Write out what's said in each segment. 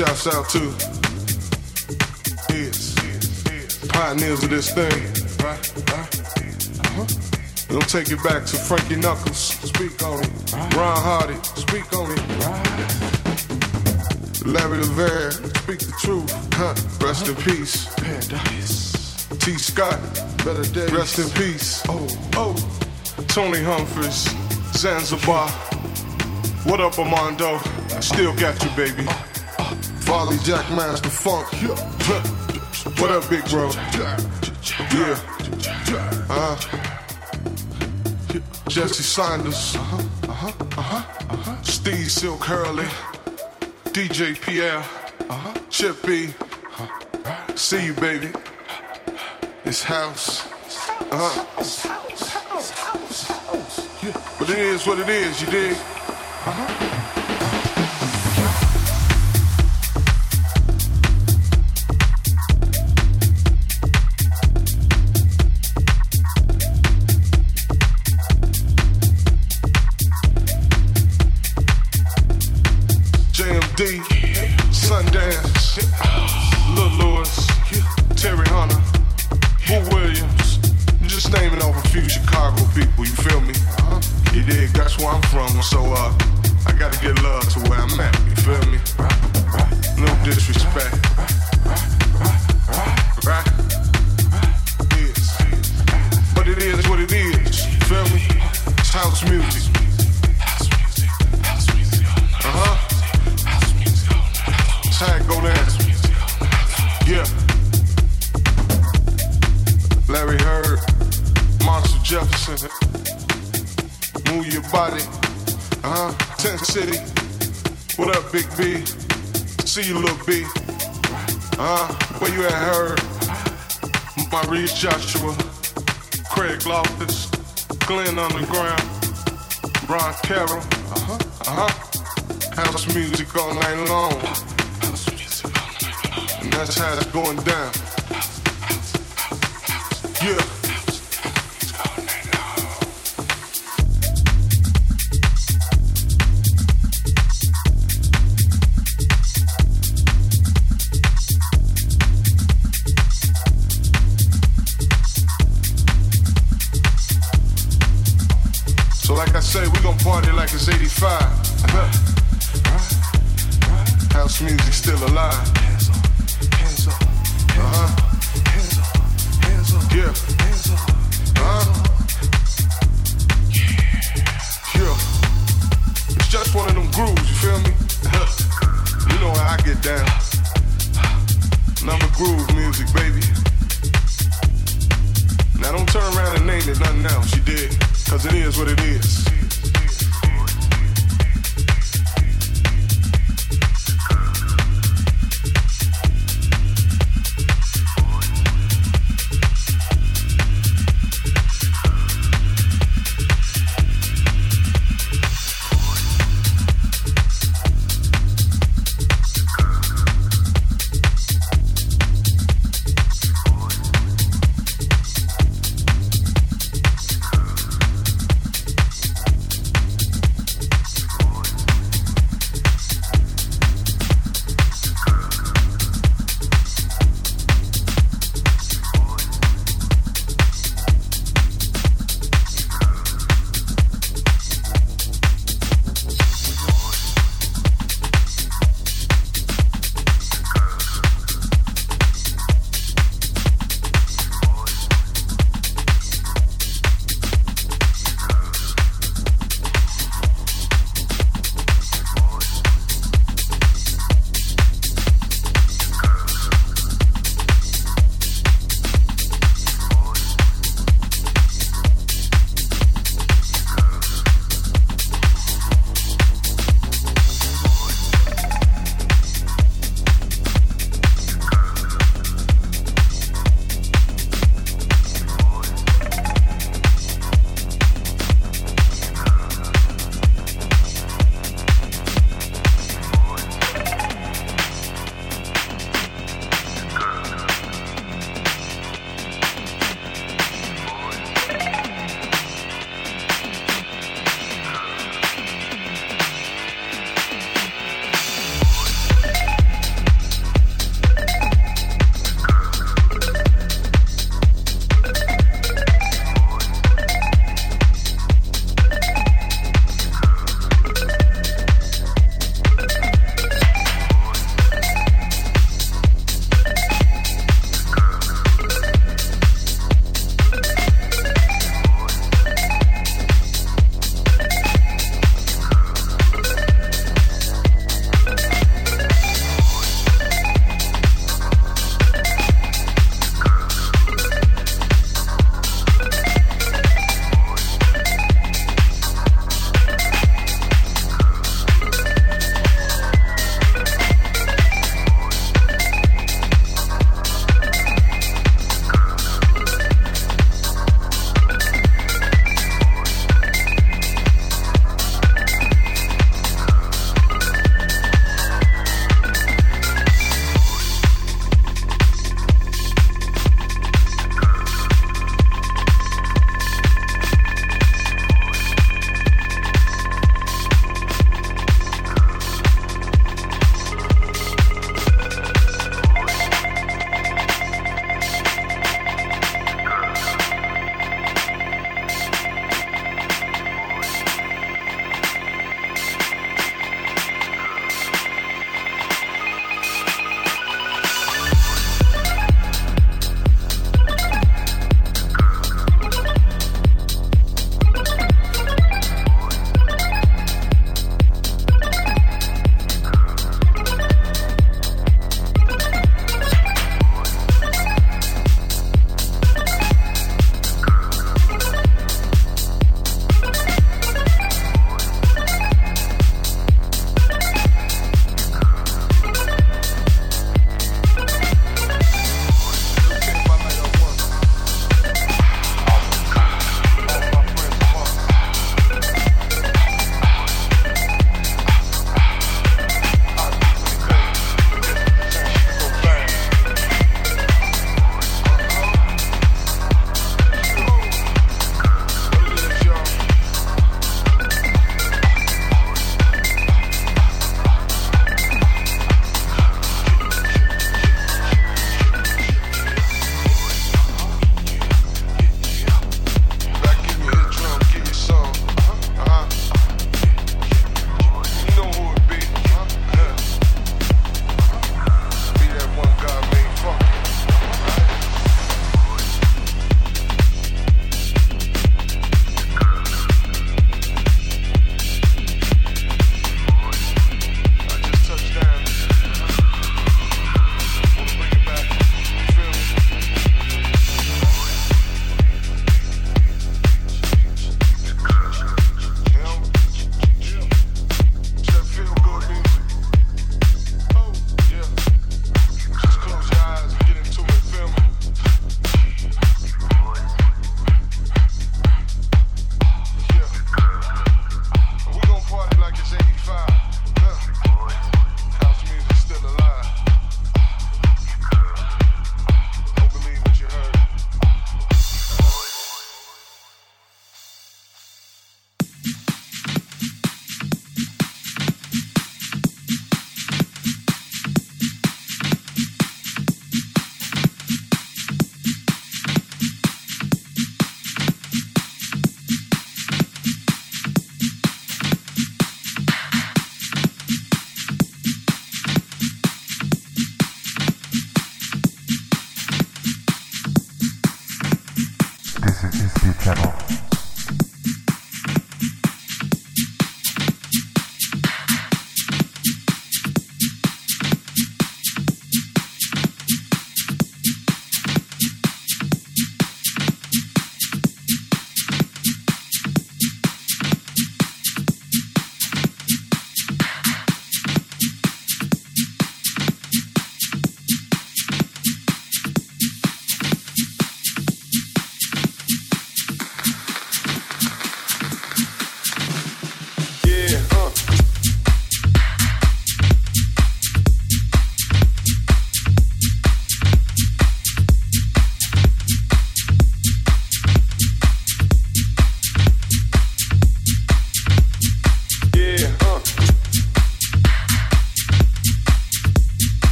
shouts out to is pioneers of this thing. Uh-huh. We'll take it back to Frankie Knuckles. Speak on it. Ron Hardy. Speak on it. Larry Levan. Speak the truth. Huh. Rest in peace. Paradise. Tee Scott. Better days. Rest in peace. Oh, oh. Tony Humphries, Zanzibar. What up, Armando? Still got you, baby. Farley Jackmaster Funk. What up, big bro? Yeah. Uh, Jesse Saunders. Uh-huh, uh-huh, uh-huh, uh-huh. Steve Silk Hurley. DJ Pierre. Uh-huh. Chip B. See you, baby. This house. Uh-huh. House, house, house, yeah. But it is what it is, you dig? Uh-huh. D, Sundance, Lil Louis, Terry Hunter, Boo Williams. Just naming off a few Chicago people, you feel me? You dig? That's where I'm from, so uh, I gotta get love to where I'm at, you feel me? No disrespect. Joshua, Craig Loftis, Glenn Underground, Ron Carroll, uh-huh, uh-huh. House music all night long. And that's how it's going down. Yeah. fine.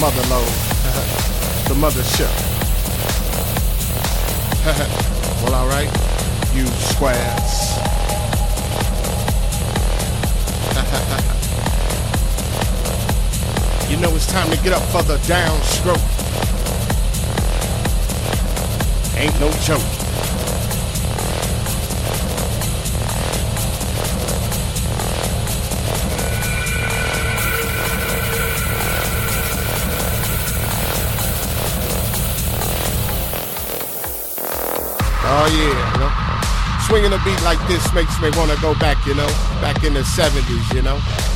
Mother load, the mothership. well, all right, you squares. you know it's time to get up for the downstroke. Ain't no joke. Like this makes me want to go back, you know, back in the 70s, you know.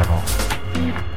だろう